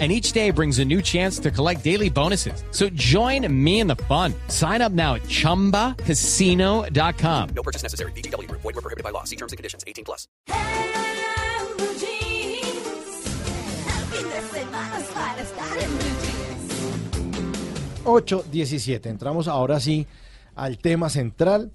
and each day brings a new chance to collect daily bonuses. So join me in the fun. Sign up now at ChumbaCasino.com. No purchase necessary. BGW. Void were prohibited by law. See terms and conditions. 18 plus. Ocho diecisiete. Entramos ahora sí al tema central.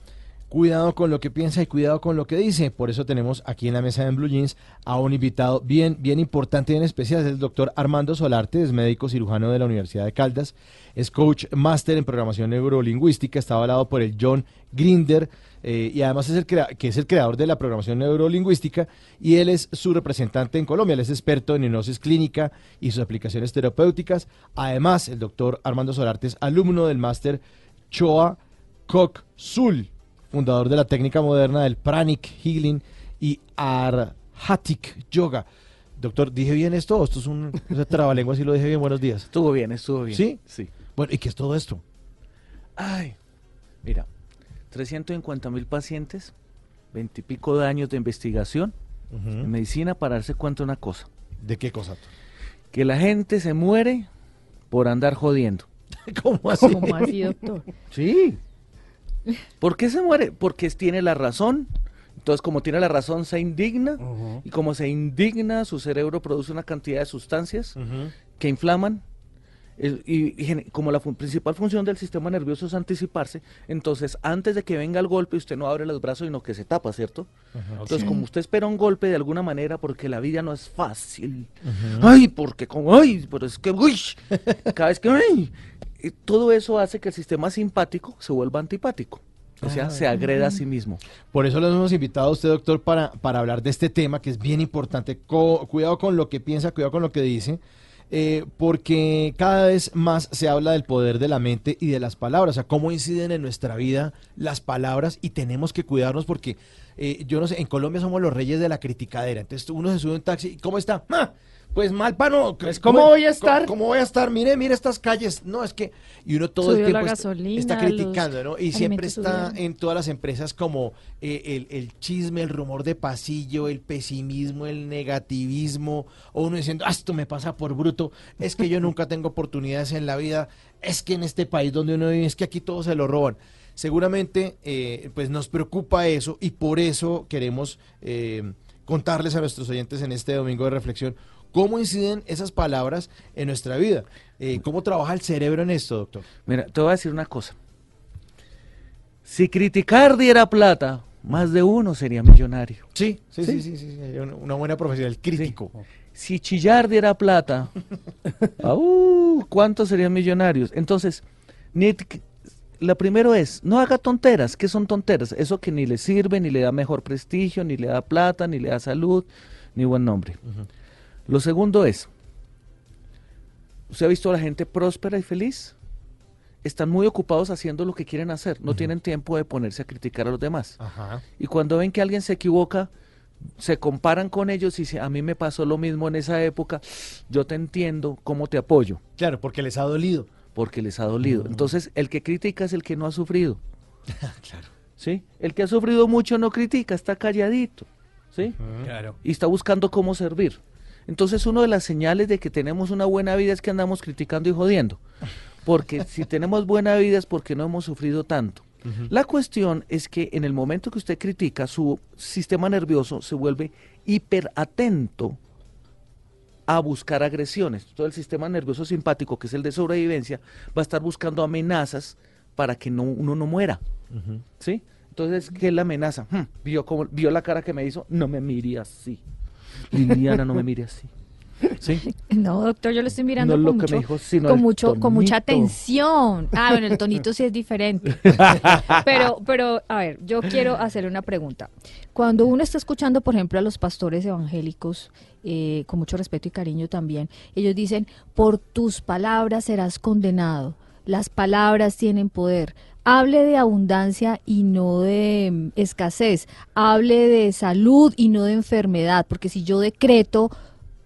Cuidado con lo que piensa y cuidado con lo que dice. Por eso tenemos aquí en la mesa de Blue Jeans a un invitado bien, bien importante y en especial. Es el doctor Armando Solarte, es médico cirujano de la Universidad de Caldas. Es coach máster en programación neurolingüística. Está avalado por el John Grinder. eh, y además es el que es el creador de la programación neurolingüística y él es su representante en Colombia. Él es experto en hipnosis clínica y sus aplicaciones terapéuticas. Además, el doctor Armando Solarte es alumno del máster Choa Kok Sul, fundador de la técnica moderna del Pranic Healing y Arhatic Yoga. Doctor, ¿dije bien esto? ¿O Esto es un trabalengua, si lo dije bien. Buenos días. Estuvo bien, estuvo bien. ¿Sí? Sí. Bueno, ¿y qué es todo esto? Ay, mira, 350 mil pacientes, 20 y pico de años de investigación en medicina para darse cuenta de una cosa, ¿De qué cosa? que la gente se muere por andar jodiendo. ¿Cómo así? ¿Cómo así, doctor? Sí. ¿Por qué se muere? Porque tiene la razón. Entonces, como tiene la razón, se indigna. Y como se indigna, su cerebro produce una cantidad de sustancias que inflaman. El- y, como la fun- principal función del sistema nervioso es anticiparse, entonces antes de que venga el golpe usted no abre los brazos sino que se tapa, ¿cierto? Entonces como usted espera un golpe de alguna manera porque la vida no es fácil, ay, porque como, ay, pero es que, uy, cada vez que, ay, todo eso hace que el sistema simpático se vuelva antipático, o sea, se agreda a sí mismo. Por eso los hemos invitado a usted, doctor, para, para hablar de este tema que es bien importante. Co- cuidado con lo que piensa, cuidado con lo que dice, eh, porque cada vez más se habla del poder de la mente y de las palabras, o sea, cómo inciden en nuestra vida las palabras y tenemos que cuidarnos porque, eh, yo no sé, en Colombia somos los reyes de la criticadera. Entonces uno se sube a un taxi y ¿cómo está? ¡Ah! Pues mal, pano. Pues, ¿cómo voy a estar? ¿Cómo, cómo voy a estar? Mire, mire estas calles. No, es que... Y uno todo Subió el tiempo está- gasolina, está los criticando, ¿no? Y siempre está subieron. en todas las empresas como eh, el, el chisme, el rumor de pasillo, el pesimismo, el negativismo, o uno diciendo, ah, esto me pasa por bruto, es que yo nunca tengo oportunidades en la vida, es que en este país donde uno vive, es que aquí todo se lo roban. Seguramente, eh, pues nos preocupa eso y por eso queremos eh, contarles a nuestros oyentes en este domingo de reflexión cómo inciden esas palabras en nuestra vida, Eh, cómo trabaja el cerebro en esto, doctor. Mira, te voy a decir una cosa. Si criticar diera plata, más de uno sería millonario. Sí, sí, sí, Sí. sí, una- buena profesión, el crítico. Si chillar diera plata, ¡au! ¿cuántos serían millonarios? Entonces, la primero es, no haga tonteras. ¿Qué son tonteras? Eso que ni le sirve, ni le da mejor prestigio, ni le da plata, ni le da salud, ni buen nombre. Lo segundo es, ¿usted ha visto a la gente próspera y feliz? Están muy ocupados haciendo lo que quieren hacer, no tienen tiempo de ponerse a criticar a los demás. Ajá. Y cuando ven que alguien se equivoca, se comparan con ellos y dicen, a mí me pasó lo mismo en esa época, yo te entiendo, ¿cómo te apoyo? Claro, porque les ha dolido. Porque les ha dolido. Entonces, el que critica es el que no ha sufrido. Claro. ¿Sí? El que ha sufrido mucho no critica, está calladito. ¿Sí? Claro. Y está buscando cómo servir. Entonces, una de las señales de que tenemos una buena vida es que andamos criticando y jodiendo. Porque si tenemos buena vida es porque no hemos sufrido tanto. La cuestión es que en el momento que usted critica, su sistema nervioso se vuelve hiperatento a buscar agresiones. Todo el sistema nervioso simpático, que es el de sobrevivencia, va a estar buscando amenazas para que no, uno no muera. ¿Sí? Entonces, ¿qué es la amenaza? Hmm, ¿Vio, cómo, ¿Vio la cara que me hizo? No me mire así. Liliana, no me mire así. ¿Sí? No, doctor, yo lo estoy mirando No con, mucho, dijo, con, mucho, con mucha atención. Ah, bueno, el tonito sí es diferente. Pero, pero, a ver, yo quiero hacerle una pregunta. Cuando uno está escuchando, por ejemplo, a los pastores evangélicos, eh, con mucho respeto y cariño también, ellos dicen, por tus palabras serás condenado. Las palabras tienen poder. Hable de abundancia y no de mm, escasez. Hable de salud y no de enfermedad. Porque si yo decreto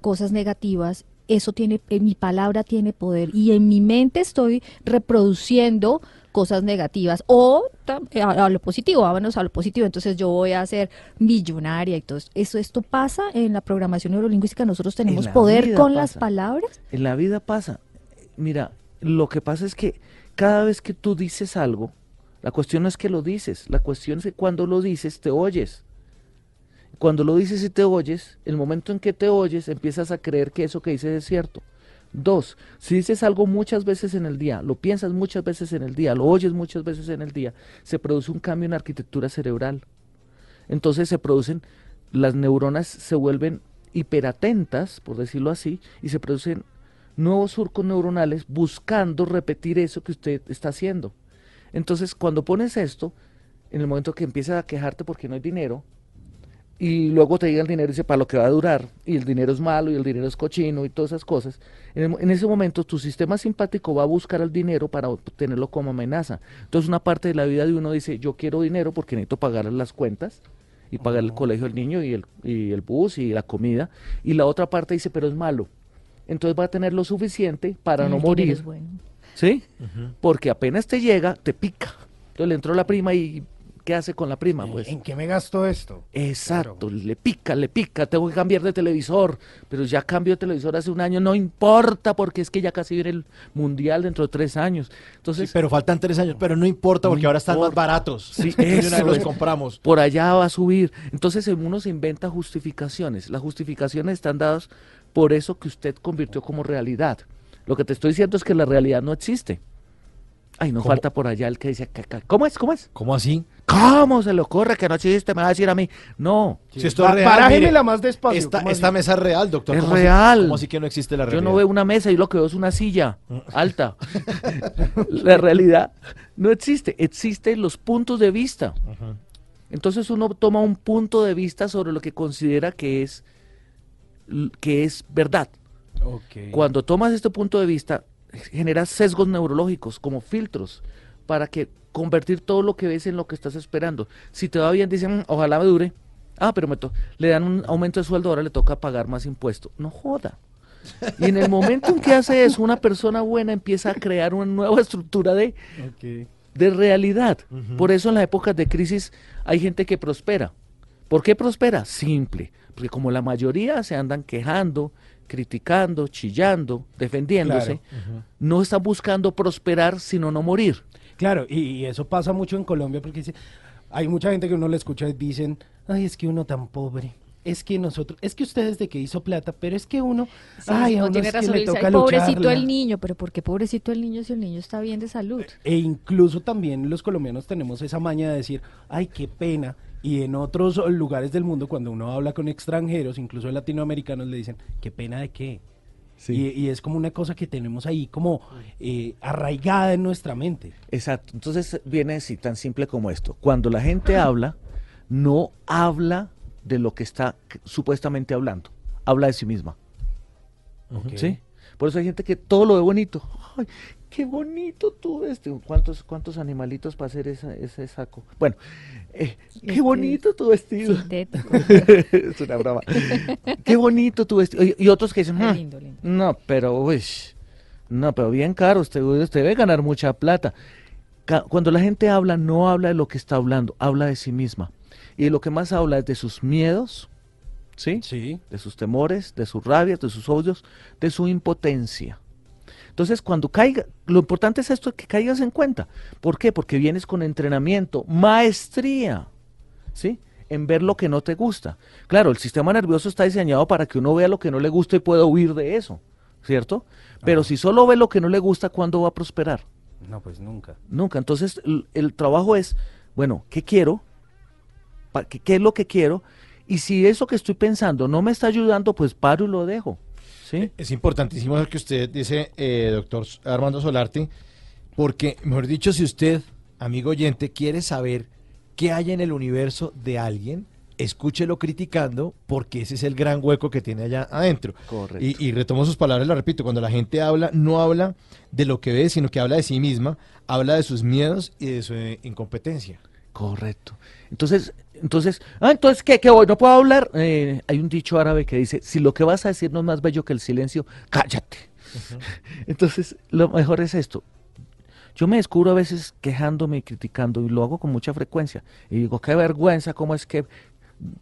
cosas negativas, eso tiene, en mi palabra tiene poder. Y en mi mente estoy reproduciendo cosas negativas o tam- a, lo positivo, vámonos a lo positivo, entonces yo voy a ser millonaria y todo esto. Eso, esto pasa en la programación neurolingüística, nosotros tenemos poder con las palabras. En la vida pasa. Mira, lo que pasa es que cada vez que tú dices algo, la cuestión no es que lo dices, la cuestión es que cuando lo dices te oyes. Cuando lo dices y te oyes, el momento en que te oyes empiezas a creer que eso que dices es cierto. Dos, si dices algo muchas veces en el día, lo piensas muchas veces en el día, lo oyes muchas veces en el día, se produce un cambio en la arquitectura cerebral. Entonces se producen, las neuronas se vuelven hiperatentas, por decirlo así, y se producen nuevos surcos neuronales buscando repetir eso que usted está haciendo. Entonces, cuando pones esto, en el momento que empiezas a quejarte porque no hay dinero, y luego te llega el dinero y dice para lo que va a durar, y el dinero es malo, y el dinero es cochino, y todas esas cosas, en, el en ese momento tu sistema simpático va a buscar el dinero para tenerlo como amenaza. Entonces, una parte de la vida de uno dice, yo quiero dinero porque necesito pagar las cuentas, y pagar el colegio del niño, y el, y el bus, y la comida, y la otra parte dice, pero es malo. Entonces va a tener lo suficiente para El no morir. es bueno. ¿Sí? Porque apenas te llega, te pica. Entonces le entró la prima y ¿qué hace con la prima? Pues ¿En qué me gasto esto? exacto, le pica, le pica, tengo que cambiar de televisor, pero ya cambio de televisor hace un año, no importa porque es que ya casi viene el mundial dentro de tres años. Entonces, pero faltan tres años, pero no importa porque No ahora están más baratos. Sí, eso los compramos. por allá va a subir. Entonces uno se inventa justificaciones. Las justificaciones están dadas por eso que usted convirtió como realidad. Lo que te estoy diciendo es que la realidad no existe. Ay, no ¿Cómo? falta por allá el que dice, "Ca- ca- ¿cómo es? ¿Cómo es? ¿Cómo así? ¿Cómo se le ocurre que no existe? Me va a decir a mí. No, Si esto es real, mire, más despacio, Esta, mesa es real, doctor. Es ¿Cómo así- real. ¿Cómo así que no existe la yo realidad? no veo una mesa, yo lo que veo es una silla alta. la realidad no existe, existen los puntos de vista. Entonces uno toma un punto de vista sobre lo que considera que es, que es verdad. Cuando tomas este punto de vista, generas sesgos neurológicos como filtros para que convertir todo lo que ves en lo que estás esperando. Si te va bien, dicen, "Mm, ojalá me dure. Ah, pero me to- le dan un aumento de sueldo, ahora le toca pagar más impuesto. No joda. Y en el momento en que hace eso, una persona buena empieza a crear una nueva estructura de, de realidad. Por eso en las épocas de crisis hay gente que prospera. ¿Por qué prospera? Simple. Porque como la mayoría se andan quejando, criticando, chillando, defendiéndose, no están buscando prosperar sino no morir. Claro, y, y eso pasa mucho en Colombia porque dice, hay mucha gente que uno le escucha y dicen, ay, es que uno tan pobre. Es que nosotros, es que ustedes de que hizo plata, pero es que uno, Sí, ay, a no uno tiene es que razón, le toca "Ay, pobrecito lucharla". el niño, pero ¿por qué pobrecito el niño si el niño está bien de salud? E incluso también los colombianos tenemos esa maña de decir, ay, qué pena. Y en otros lugares del mundo, cuando uno habla con extranjeros, incluso latinoamericanos, le dicen, qué pena de qué. Y, y es como una cosa que tenemos ahí como eh, arraigada en nuestra mente. Exacto. Entonces viene así, tan simple como esto. Cuando la gente habla, no habla de lo que está supuestamente hablando, habla de sí misma. ¿Sí? Por eso hay gente que todo lo ve bonito. ¡Ay, qué bonito tú este! ¿Cuántos, cuántos animalitos para hacer esa- ese saco? Bueno, eh, qué Este, bonito tu vestido. Sintético. es una broma. qué bonito tu vestido. Y, y otros que dicen, "Mm, lindo, lindo. no, pero, uy, no, pero bien caro, usted, usted debe ganar mucha plata. Cuando la gente habla, no habla de lo que está hablando, habla de sí misma. Y lo que más habla es de sus miedos, ¿sí? Sí. De sus temores, de sus rabias, de sus odios, de su impotencia. Entonces, cuando caiga, lo importante es esto, que caigas en cuenta. ¿Por qué? Porque vienes con entrenamiento, maestría, ¿sí? En ver lo que no te gusta. Claro, el sistema nervioso está diseñado para que uno vea lo que no le gusta y pueda huir de eso, ¿cierto? Pero si solo ve lo que no le gusta, ¿cuándo va a prosperar? No, pues nunca. Nunca. Entonces, el, el trabajo es, bueno, ¿qué quiero? ¿Qué, qué es lo que quiero? Y si eso que estoy pensando no me está ayudando, pues paro y lo dejo. ¿Sí? Es importantísimo lo que usted dice, eh, doctor Armando Solarte, porque, mejor dicho, si usted, amigo oyente, quiere saber qué hay en el universo de alguien, escúchelo criticando porque ese es el gran hueco que tiene allá adentro. Correcto. Y, y retomo sus palabras, la repito, cuando la gente habla, no habla de lo que ve, sino que habla de sí misma, habla de sus miedos y de su eh, incompetencia. Correcto. Entonces, entonces, ah, entonces, ¿qué? ¿Qué voy? ¿No puedo hablar? Eh, hay un dicho árabe que dice, si lo que vas a decir no es más bello que el silencio, cállate. Entonces, lo mejor es esto. Yo me descubro a veces quejándome y criticando y lo hago con mucha frecuencia. Y digo, qué vergüenza, cómo es que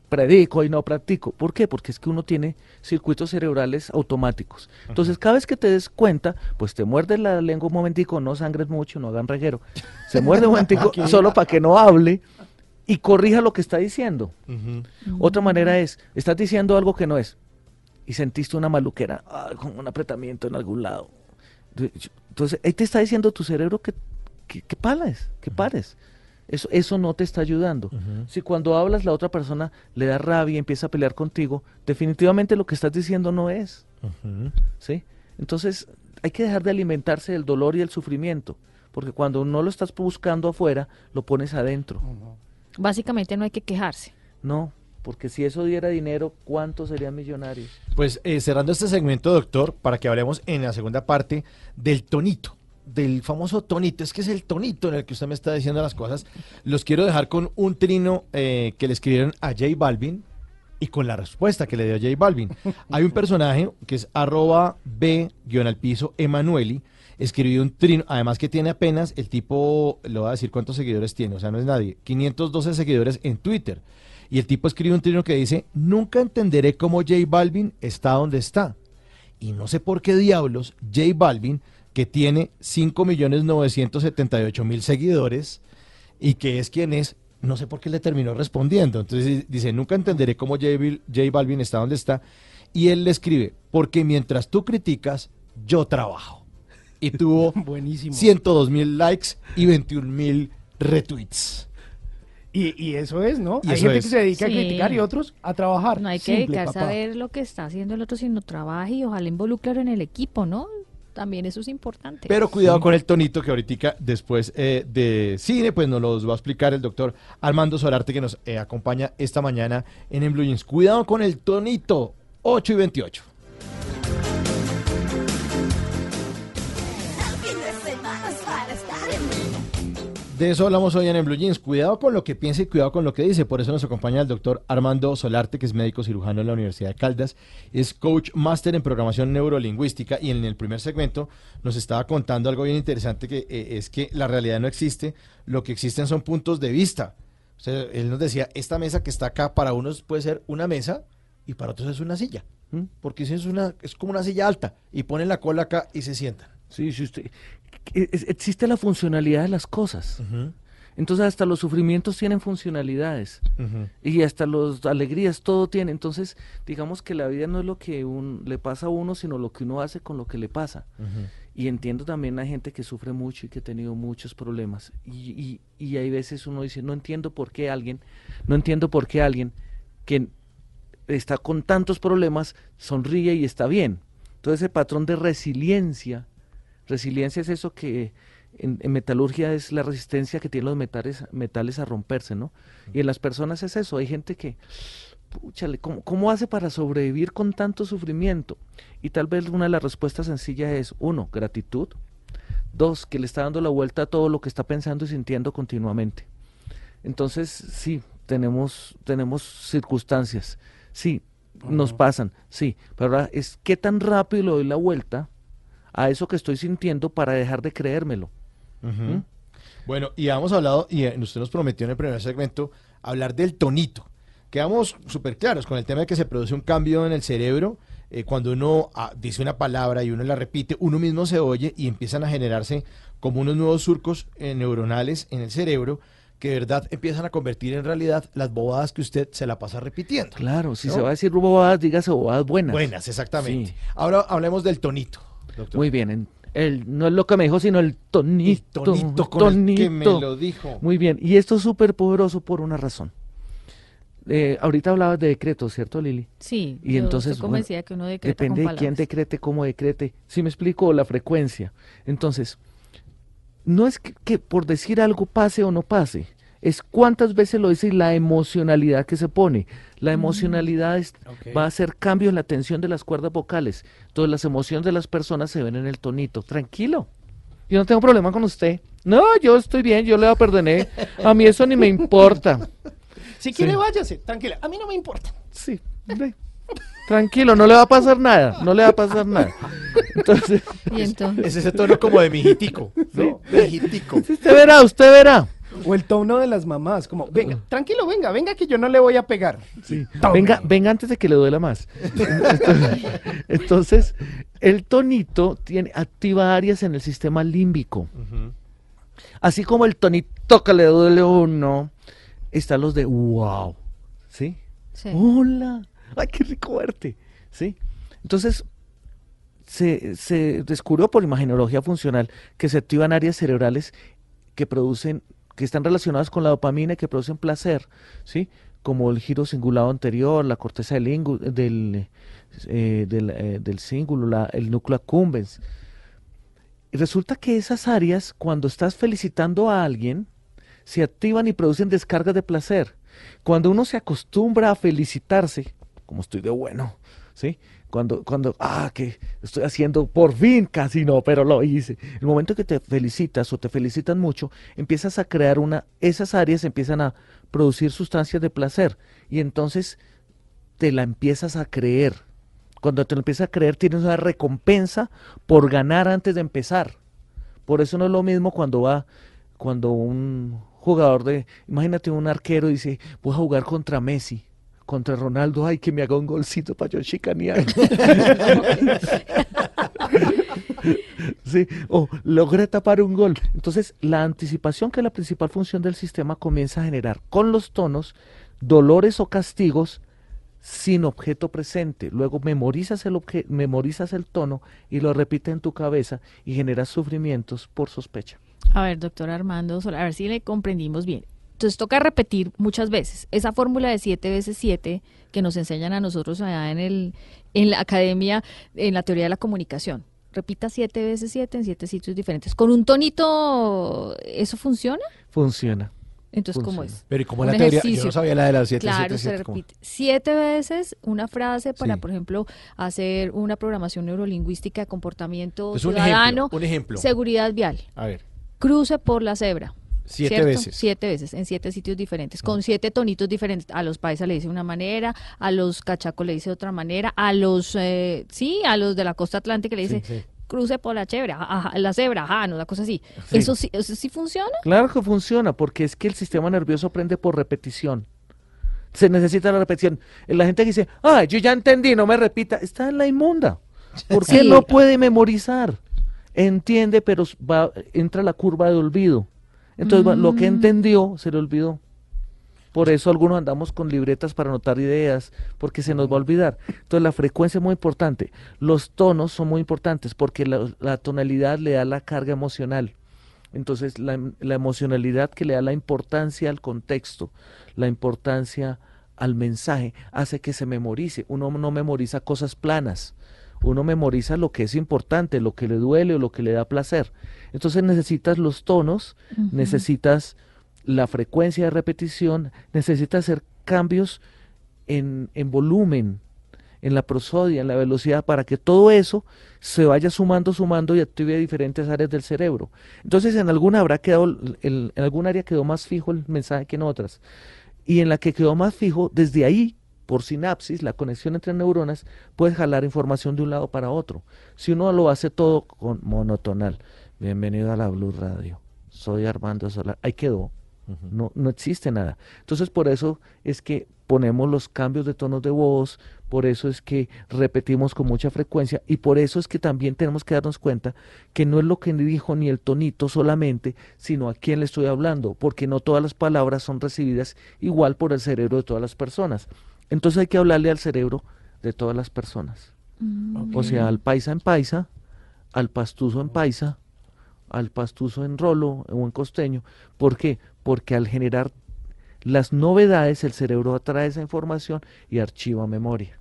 predico y no practico. ¿Por qué? Porque es que uno tiene circuitos cerebrales automáticos. Entonces, cada vez que te des cuenta, pues te muerde la lengua un momentico, no sangres mucho, no hagan reguero. Se muerde un momentico solo para que no hable y corrija lo que está diciendo. Otra manera es, estás diciendo algo que no es y sentiste una maluquera, ah, con un apretamiento en algún lado. Entonces, ahí te está diciendo tu cerebro que, que, que pares, que pares. Eso, eso no te está ayudando. Si cuando hablas la otra persona le da rabia y empieza a pelear contigo, definitivamente lo que estás diciendo no es. ¿sí? Entonces, hay que dejar de alimentarse del dolor y el sufrimiento, porque cuando no lo estás buscando afuera, lo pones adentro. Básicamente no hay que quejarse. No, porque si eso diera dinero, ¿cuántos serían millonarios? Pues eh, cerrando este segmento, doctor, para que hablemos en la segunda parte del tonito, del famoso tonito. Es que es el tonito en el que usted me está diciendo las cosas. Los quiero dejar con un trino eh, que le escribieron a J Balvin y con la respuesta que le dio J Balvin. Hay un personaje que es arroba b al piso Emanueli. Escribió un trino, además que tiene apenas, el tipo, le voy a decir cuántos seguidores tiene, o sea, no es nadie, 512 seguidores en Twitter. Y el tipo escribe un trino que dice, nunca entenderé cómo J Balvin está donde está. Y no sé por qué diablos J Balvin, que tiene 5.978.000 seguidores y que es quien es, no sé por qué le terminó respondiendo. Entonces dice, nunca entenderé cómo J, Balvin está donde está. Y él le escribe, porque mientras tú criticas, yo trabajo. Y tuvo Buenísimo. 102 mil likes y 21 mil retweets. Y, y eso es, ¿no? Y Hay gente es. que se dedica Sí. a criticar y otros a trabajar. No hay que Simple, dedicarse papá. a ver lo que está haciendo el otro, sino trabaje y ojalá involucrarlo en el equipo, ¿no? También eso es importante. Pero cuidado con el tonito que ahorita después eh, de cine, pues nos los va a explicar el doctor Armando Solarte que nos eh, acompaña esta mañana en En Blue Jeans. Cuidado con el tonito, 8 y 28. De eso hablamos hoy en, en Blue Jeans. Cuidado con lo que piensa y cuidado con lo que dice. Por eso nos acompaña el doctor Armando Solarte, que es médico cirujano en la Universidad de Caldas. Es coach máster en programación neurolingüística y en el primer segmento nos estaba contando algo bien interesante que eh, es que la realidad no existe. Lo que existen son puntos de vista. O sea, él nos decía, esta mesa que está acá para unos puede ser una mesa y para otros es una silla. ¿Mm? Porque si es, una, es como una silla alta y ponen la cola acá y se sientan. Sí, sí, usted, existe la funcionalidad de las cosas. Entonces hasta los sufrimientos tienen funcionalidades y hasta las alegrías, todo tiene. Entonces, digamos que la vida no es lo que un- le pasa a uno, sino lo que uno hace con lo que le pasa. Y entiendo también a gente que sufre mucho y que ha tenido muchos problemas. Y, y, y hay veces uno dice, no entiendo por qué alguien, no entiendo por qué alguien que está con tantos problemas sonríe y está bien. Entonces ese patrón de resiliencia, resiliencia es eso que en, en metalurgia es la resistencia que tienen los metales, metales a romperse, ¿no? Y en las personas es eso, hay gente que, púchale, ¿cómo, cómo hace para sobrevivir con tanto sufrimiento? Y tal vez una de las respuestas sencillas es, uno, gratitud, dos, que le está dando la vuelta a todo lo que está pensando y sintiendo continuamente. Entonces, sí, tenemos, tenemos circunstancias, sí, nos pasan, sí, pero ahora es qué tan rápido le doy la vuelta a eso que estoy sintiendo para dejar de creérmelo. ¿Mm? Bueno, y hemos hablado, y eh, usted nos prometió en el primer segmento, hablar del tonito. Quedamos súper claros con el tema de que se produce un cambio en el cerebro. eh, cuando uno ah, dice una palabra y uno la repite, uno mismo se oye y empiezan a generarse como unos nuevos surcos eh, neuronales en el cerebro que de verdad empiezan a convertir en realidad las bobadas que usted se la pasa repitiendo. Claro, si ¿No? se va a decir bobadas, dígase bobadas buenas. Buenas, exactamente. Sí. Ahora hablemos del tonito. Doctor. Muy bien, en- el, no es lo que me dijo, sino el Y tonito. tonito con el que me lo dijo. Muy bien, y esto es súper poderoso por una razón. Eh, ahorita hablabas de decretos, ¿cierto, Lili? Sí, Y yo entonces, bueno, convencida que uno decreta Depende con de quién decrete, cómo decrete. Si me explico la frecuencia. Entonces, no es que, que por decir algo pase o no pase, es cuántas veces lo dice y la emocionalidad que se pone. La emocionalidad es- va a hacer cambio en la tensión de las cuerdas vocales. Entonces las emociones de las personas se ven en el tonito. Tranquilo. Yo no tengo problema con usted. No, yo estoy bien, yo le perdoné. A mí eso ni me importa. Si quiere, váyase, tranquila. A mí no me importa. Sí, ve. Tranquilo, no le va a pasar nada, no le va a pasar nada. Entonces, Y entonces, Es ese tono como de mijitico, ¿no? Mijitico. usted verá, usted verá. O el tono de las mamás, como, venga, tranquilo, venga, venga que yo no le voy a pegar. Venga, venga antes de que le duela más. Entonces, entonces, el tonito tiene, activa áreas en el sistema límbico. Así como el tonito que le duele uno, están los de wow. ¿Sí? sí. Hola. Ay, qué rico verte. ¿Sí? Entonces, se, se descubrió por imagenología funcional que se activan áreas cerebrales que producen, que están relacionadas con la dopamina y que producen placer, ¿sí? Como el giro cingulado anterior, la corteza del, ingu- del, eh, eh, del cíngulo, el núcleo accumbens. Resulta que esas áreas, cuando estás felicitando a alguien, se activan y producen descargas de placer. Cuando uno se acostumbra a felicitarse, como estoy de bueno, ¿sí? Cuando, cuando, ah, que estoy haciendo por fin, casi no, pero lo hice. El momento que te felicitas o te felicitan mucho, empiezas a crear una, esas áreas empiezan a producir sustancias de placer y entonces te la empiezas a creer. Cuando te lo empiezas a creer, tienes una recompensa por ganar antes de empezar. Por eso no es lo mismo cuando va, cuando un jugador de, imagínate un arquero dice, voy a jugar contra Messi, contra Ronaldo, ay, que me haga un golcito para yo chicanear. sí, o logré tapar un gol. Entonces, la anticipación, que es la principal función del sistema, comienza a generar con los tonos dolores o castigos sin objeto presente. Luego memorizas el, obje- memorizas el tono y lo repites en tu cabeza y generas sufrimientos por sospecha. A ver, doctor Armando, a ver si le comprendimos bien. Entonces toca repetir muchas veces esa fórmula de 7 veces 7 que nos enseñan a nosotros allá en, el, en la academia, en la teoría de la comunicación. Repita 7 veces 7 en 7 sitios diferentes. ¿Con un tonito eso funciona? Funciona. Entonces, ¿cómo es? Pero ¿y cómo Un la teoría? Yo ejercicio. no sabía la de las 7, Claro, se repite siete veces una frase para, Sí. por ejemplo, hacer una programación neurolingüística de comportamiento Pues un ciudadano, ejemplo, un ejemplo. seguridad vial, A ver, cruce por la cebra. Siete ¿cierto? veces. Siete veces, en siete sitios diferentes, con siete tonitos diferentes. A los paisas le dice una manera, a los cachacos le dice otra manera, a los, eh, sí, a los de la costa atlántica le dice, Sí, sí. cruce por la cebra, ajá, la cebra, ajá, no, una cosa así. Sí. ¿Eso, sí, ¿Eso sí funciona? Claro que funciona, porque es que el sistema nervioso aprende por repetición. Se necesita la repetición. La gente que dice, ah, yo ya entendí, no me repita, está en la inmunda. ¿Por qué Sí. no puede memorizar? Entiende, pero va, entra la curva de olvido. Entonces lo que Mm. entendió se le olvidó. Por eso algunos andamos con libretas para anotar ideas, porque se nos va a olvidar. Entonces la frecuencia es muy importante. Los tonos son muy importantes porque la, la tonalidad le da la carga emocional. Entonces la, la emocionalidad que le da la importancia al contexto, la importancia al mensaje, hace que se memorice. Uno no memoriza cosas planas. Uno memoriza lo que es importante, lo que le duele o lo que le da placer. Entonces necesitas los tonos, necesitas la frecuencia de repetición, necesitas hacer cambios en, en volumen, en la prosodia, en la velocidad, para que todo eso se vaya sumando, sumando y active diferentes áreas del cerebro. Entonces, en alguna habrá quedado, el- en alguna área quedó más fijo el mensaje que en otras. Y en la que quedó más fijo, desde ahí, por sinapsis, la conexión entre neuronas, puedes jalar información de un lado para otro. Si uno lo hace todo con monotonal, bienvenido a la Blue Radio, soy Armando Solar, ahí quedó. No, no existe nada. Entonces, por eso es que ponemos los cambios de tonos de voz, por eso es que repetimos con mucha frecuencia y por eso es que también tenemos que darnos cuenta que no es lo que dijo ni el tonito solamente, sino a quién le estoy hablando, porque no todas las palabras son recibidas igual por el cerebro de todas las personas. Entonces hay que hablarle al cerebro de todas las personas. O sea, al paisa en paisa, al pastuso en paisa, al pastuso en rolo o en costeño. ¿Por qué? Porque al generar las novedades, el cerebro atrae esa información y archiva memoria.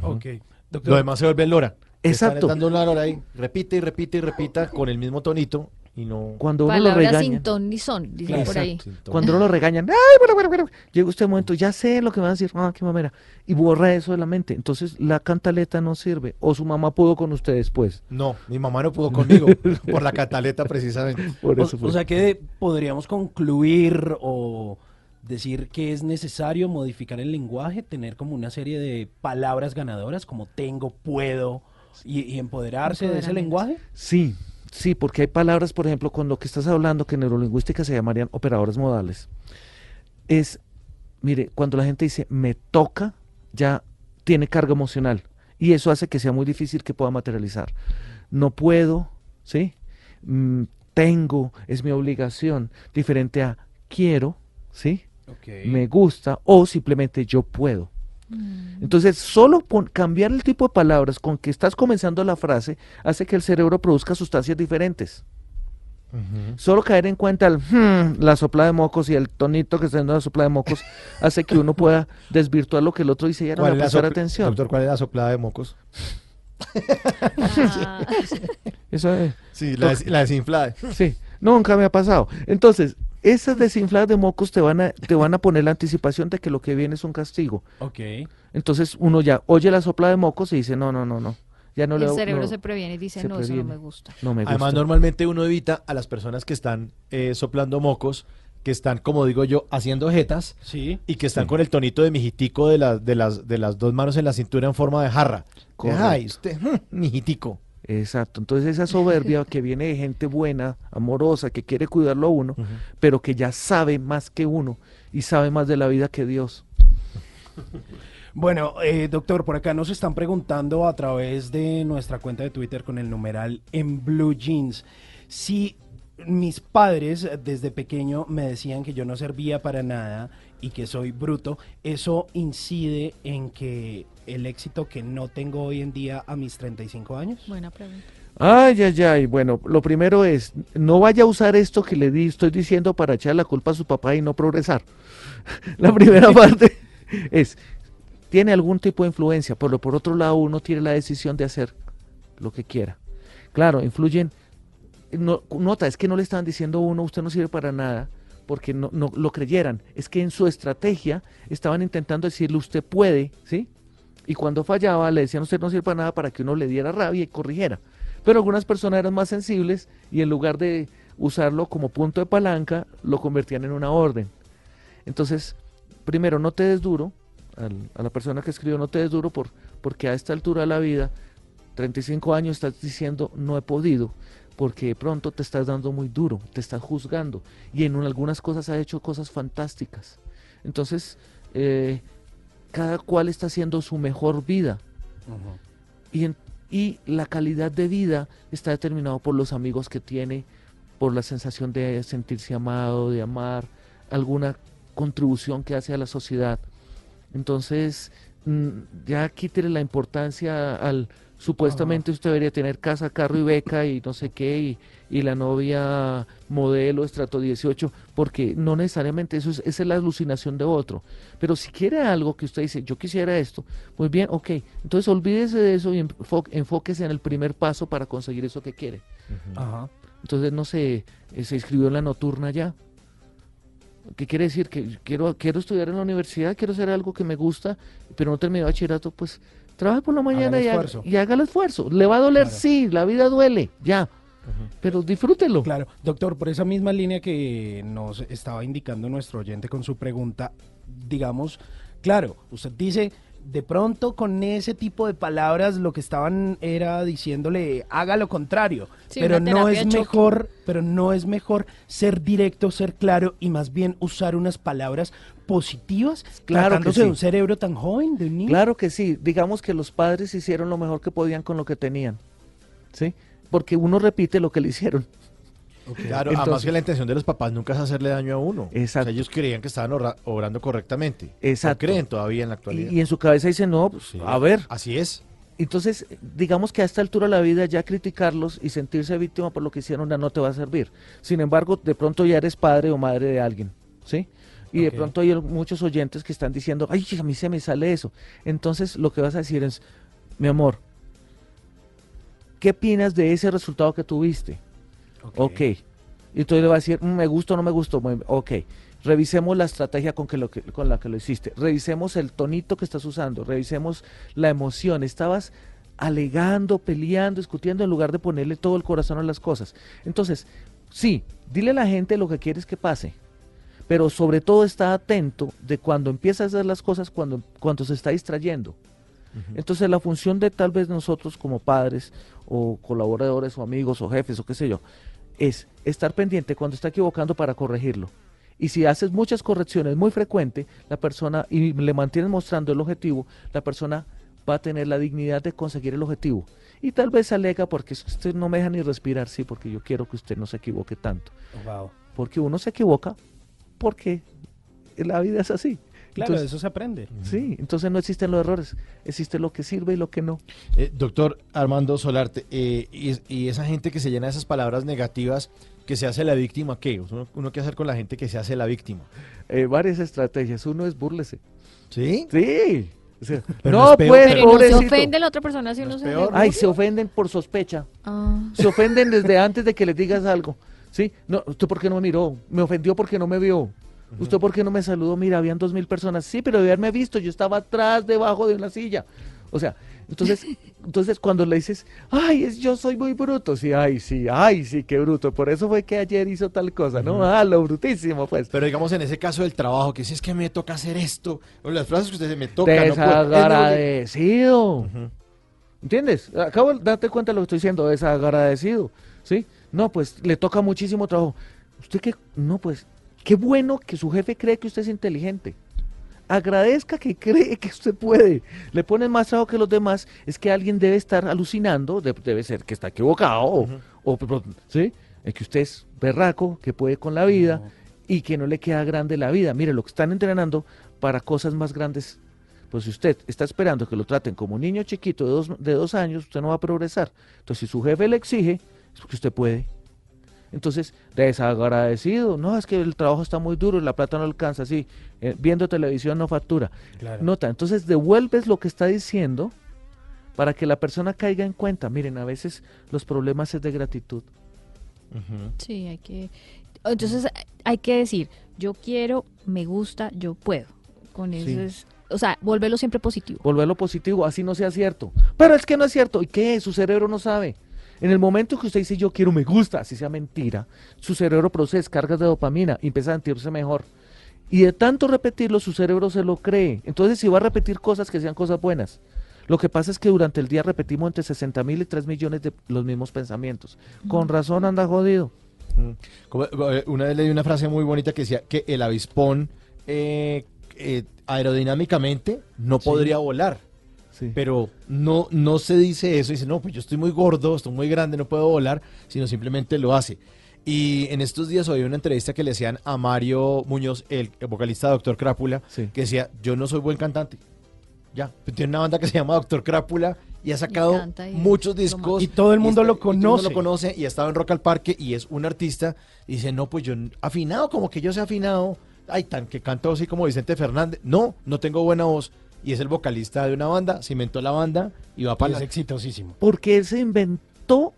Ok. Lo Doctor, demás se vuelve en lora. Exacto. Están dando una lora ahí. Repite y repite y repita con el mismo tonito y no... Cuando uno lo Palabras regaña. sin ton ni son, dicen por ahí. Cuando uno lo regañan, ¡ay, bueno, bueno, bueno! Llega usted un momento, ya sé lo que me va a decir, ¡ah, qué mamera! Y borra eso de la mente. Entonces la cantaleta no sirve. O su mamá pudo con usted después. No, mi mamá no pudo conmigo por la cataleta precisamente. Por O, eso fue. o sea que podríamos concluir o decir que es necesario modificar el lenguaje, tener como una serie de palabras ganadoras como tengo, puedo y, y empoderarse de ese lenguaje. Sí, sí, porque hay palabras, por ejemplo, con lo que estás hablando, que en neurolingüística se llamarían operadores modales. Es, mire, cuando la gente dice me toca, ya tiene carga emocional. Y eso hace que sea muy difícil que pueda materializar. No puedo, ¿sí? Mm, tengo, es mi obligación. Diferente a quiero, ¿sí? Me gusta o simplemente yo puedo. Entonces, solo cambiar el tipo de palabras con que estás comenzando la frase hace que el cerebro produzca sustancias diferentes. Solo caer en cuenta el "Hmm", la sopla de mocos y el tonito que está dando la sopla de mocos hace que uno pueda desvirtuar lo que el otro dice y ya no ¿Cuál le es la prestar atención. Doctor, ¿cuál es la soplada de mocos? Ah, Eso es- Sí, la, des- la desinflada. sí, nunca me ha pasado. Entonces, esas desinfladas de mocos te van a, te van a poner la anticipación de que lo que viene es un castigo. Ok. Entonces uno ya oye la sopla de mocos y dice, no, no, no, no. Ya no le el cerebro no, se previene y dice, no, eso no me gusta. no me gusta. Además, normalmente uno evita a las personas que están eh, soplando mocos, que están, como digo yo, haciendo jetas Sí. y que están con el tonito de mijitico de, las de, las, de las dos manos en la cintura en forma de jarra. Correcto. Ay, usted, mm, mijitico. Exacto, entonces esa soberbia que viene de gente buena, amorosa, que quiere cuidarlo a uno, pero que ya sabe más que uno y sabe más de la vida que Dios. Bueno, eh, doctor, por acá nos están preguntando a través de nuestra cuenta de Twitter con el numeral en Blue Jeans. Si mis padres desde pequeño me decían que yo no servía para nada y que soy bruto, eso incide en que el éxito que no tengo hoy en día a mis 35 años. Buena pregunta. Ay, ay, ay, bueno, lo primero es, no vaya a usar esto que le di, estoy diciendo para echar la culpa a su papá y no progresar. la primera parte es, tiene algún tipo de influencia, pero por otro lado uno tiene la decisión de hacer lo que quiera. Claro, influyen, no- nota, es que no le estaban diciendo a uno, usted no sirve para nada, porque no, no lo creyeran, es que en su estrategia estaban intentando decirle, usted puede, ¿sí? Y cuando fallaba le decían, usted no sirve para nada para que uno le diera rabia y corrigiera. Pero algunas personas eran más sensibles y en lugar de usarlo como punto de palanca, lo convertían en una orden. Entonces, primero, no te des duro, a la persona que escribió, no te des duro por, porque a esta altura de la vida, 35 años, estás diciendo, no he podido, porque de pronto te estás dando muy duro, te estás juzgando, y en algunas cosas has hecho cosas fantásticas. Entonces, eh, cada cual está haciendo su mejor vida y, en- y la calidad de vida está determinado por los amigos que tiene, por la sensación de sentirse amado, de amar, alguna contribución que hace a la sociedad. Entonces, mm, ya quítele la importancia al supuestamente usted debería tener casa, carro y beca y no sé qué, y, y la novia modelo estrato 18, porque no necesariamente eso es, esa es la alucinación de otro. Pero si quiere algo que usted dice, yo quisiera esto, muy bien, ok, entonces olvídese de eso y enfo- enfóquese en el primer paso para conseguir eso que quiere. Ajá. Entonces, no sé, eh, se inscribió en la nocturna ya. ¿Qué quiere decir? Que quiero, quiero estudiar en la universidad, quiero hacer algo que me gusta, pero no terminé bachillerato, pues trabaje por la mañana y haga, esfuerzo. y haga el esfuerzo. Le va a doler, Claro. sí, la vida duele, ya. Pero disfrútelo. Claro, doctor, por esa misma línea que nos estaba indicando nuestro oyente con su pregunta, digamos, claro, usted dice, de pronto con ese tipo de palabras lo que estaban era diciéndole, haga lo contrario, Sí, pero no es choque. mejor, pero no es mejor ser directo, ser claro y más bien usar unas palabras positivas, Claro que tratándose de sí. un cerebro tan joven, de un niño. Claro que sí, digamos que los padres hicieron lo mejor que podían con lo que tenían, ¿sí? Porque uno repite lo que le hicieron. Claro, además que la intención de los papás nunca es hacerle daño a uno. Exacto. O sea, ellos creían que estaban obra- obrando correctamente. Exacto. O creen todavía en la actualidad. y en su cabeza dicen, no, pues, Sí, a ver, Así es. Entonces, digamos que a esta altura de la vida ya criticarlos y sentirse víctima por lo que hicieron ya no te va a servir. Sin embargo, de pronto ya eres padre o madre de alguien, ¿sí? Y de pronto hay muchos oyentes que están diciendo, ay, a mí se me sale eso. Entonces, lo que vas a decir es, mi amor, ¿qué opinas de ese resultado que tuviste? Ok. Y entonces le va a decir, "Mm, me gusta o no me gustó. Ok. Revisemos la estrategia con, que lo que, con la que lo hiciste. Revisemos el tonito que estás usando. Revisemos la emoción. Estabas alegando, peleando, discutiendo en lugar de ponerle todo el corazón a las cosas. Entonces, sí, dile a la gente lo que quieres que pase. Pero sobre todo está atento de cuando empieza a hacer las cosas, cuando, cuando se está distrayendo. Entonces la función de tal vez nosotros como padres o colaboradores o amigos o jefes o qué sé yo, es estar pendiente cuando está equivocando para corregirlo. Y si haces muchas correcciones muy frecuente, la persona y le mantienes mostrando el objetivo, la persona va a tener la dignidad de conseguir el objetivo. Y tal vez alega porque usted no me deja ni respirar, sí, porque yo quiero que usted no se equivoque tanto. Wow. Porque uno se equivoca porque la vida es así. Claro, Entonces, de eso se aprende. Sí, entonces no existen los errores, existe lo que sirve y lo que no. Eh, doctor Armando Solarte, eh, y, y esa gente que se llena de esas palabras negativas, que se hace la víctima, ¿qué? Uno, uno qué hacer con la gente que se hace la víctima. Eh, varias estrategias. Uno es burlese. ¿Sí? Sí. O sea, Pero no, no es peor, pues, Pero no se ofende la otra persona si ¿No uno es se Ay, se ofenden por sospecha. Ah. Se ofenden desde antes de que les digas algo. ¿Sí? No, ¿usted por qué no me miró? Me ofendió porque no me vio. ¿Usted por qué no me saludó? Mira, habían dos mil personas. Sí, pero de haberme visto, yo estaba atrás, debajo de una silla. O sea, entonces, entonces cuando le dices, ay, es, yo soy muy bruto. Sí, ay, sí, ay, sí, qué bruto. Por eso fue que ayer hizo tal cosa, ¿no? Ah, lo brutísimo, pues. Pero digamos en ese caso del trabajo, que si es que me toca hacer esto, o las frases que usted dice, me toca, no puedo. Es lo que- Desagradecido. Ujú. ¿Entiendes? Acabo de darte cuenta de lo que estoy diciendo, desagradecido. ¿Sí? No, pues le toca muchísimo trabajo. ¿Usted qué? No, pues, qué bueno que su jefe cree que usted es inteligente. Agradezca que cree que usted puede. Le ponen más trabajo que los demás. Es que alguien debe estar alucinando, de- debe ser que está equivocado, o- o, ¿sí? Es que usted es berraco, que puede con la vida y que no le queda grande la vida. Mire, lo que están entrenando para cosas más grandes. Pues si usted está esperando que lo traten como un niño chiquito de dos, de dos años, usted no va a progresar. Entonces, si su jefe le exige, es porque usted puede. Entonces, desagradecido, no, es que el trabajo está muy duro y la plata no alcanza, sí, eh, viendo televisión no factura. Claro. Nota, entonces devuelves lo que está diciendo para que la persona caiga en cuenta. Miren, a veces los problemas es de gratitud. Sí, hay que. Entonces hay que decir, yo quiero, me gusta, yo puedo. Con eso Sí. es. O sea, volverlo siempre positivo. Volverlo positivo, así no sea cierto. Pero es que no es cierto. ¿Y qué? Su cerebro no sabe. En el momento que usted dice yo quiero, me gusta, así sea mentira, su cerebro produce descargas de dopamina y empieza a sentirse mejor. Y de tanto repetirlo, su cerebro se lo cree. Entonces, si va a repetir cosas que sean cosas buenas. Lo que pasa es que durante el día repetimos entre 60 mil y 3 millones de los mismos pensamientos. Con razón anda jodido. Mm. Como, eh, una vez leí una frase muy bonita que decía que el avispón eh, eh, aerodinámicamente no Sí. podría volar. Pero no, no se dice eso, dice, no, pues yo estoy muy gordo, estoy muy grande, no puedo volar, sino simplemente lo hace. Y en estos días oí una entrevista que le hacían a Mario Muñoz, el, vocalista de Doctor Crápula, Sí. que decía, yo no soy buen cantante. Ya, tiene una banda que se llama Doctor Crápula y ha sacado y muchos discos. Y todo el mundo lo y todo el mundo conoce. lo conoce y ha estado en Rock al Parque y es un artista. Y dice, no, pues yo, afinado, como que yo sé afinado. Ay, tan que canto así como Vicente Fernández. No, no tengo buena voz. Y es el vocalista de una banda, cimentó la banda y va Y para es la... exitosísimo. Porque él se inventó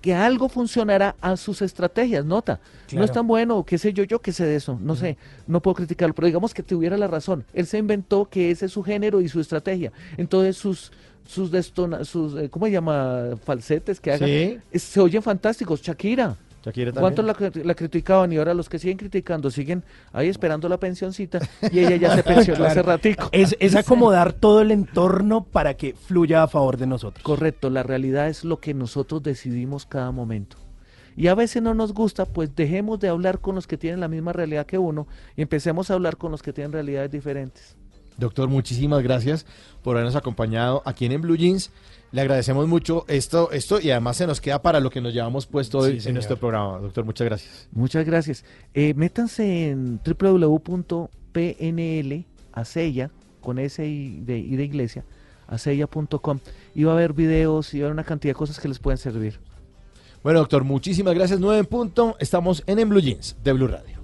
que algo funcionará a sus estrategias, nota. No es tan bueno, qué sé yo, yo qué sé de eso, no sé, no puedo criticarlo, pero digamos que tuviera la razón. Él se inventó que ese es su género y su estrategia. Entonces sus sus destona, sus eh, ¿cómo se llama? falsetes que haga Sí. eh, se oyen fantásticos, Shakira. Shakira también. ¿Cuántos la, la criticaban y ahora los que siguen criticando siguen ahí esperando la pensioncita y ella ya se pensionó hace ratico? Es, es acomodar todo el entorno para que fluya a favor de nosotros. Correcto, la realidad es lo que nosotros decidimos cada momento. Y a veces no nos gusta, pues dejemos de hablar con los que tienen la misma realidad que uno y empecemos a hablar con los que tienen realidades diferentes. Doctor, muchísimas gracias por habernos acompañado aquí En Blue Jeans. Le agradecemos mucho esto, esto y además se nos queda para lo que nos llevamos puesto Sí, hoy en nuestro programa. Doctor, muchas gracias. Muchas gracias. Eh, métanse en www.pnl, Acella, con S y de, y de iglesia, acella.com y va a haber videos y va a haber una cantidad de cosas que les pueden servir. Bueno, doctor, muchísimas gracias. 9 en punto. Estamos en En Blue Jeans de Blue Radio.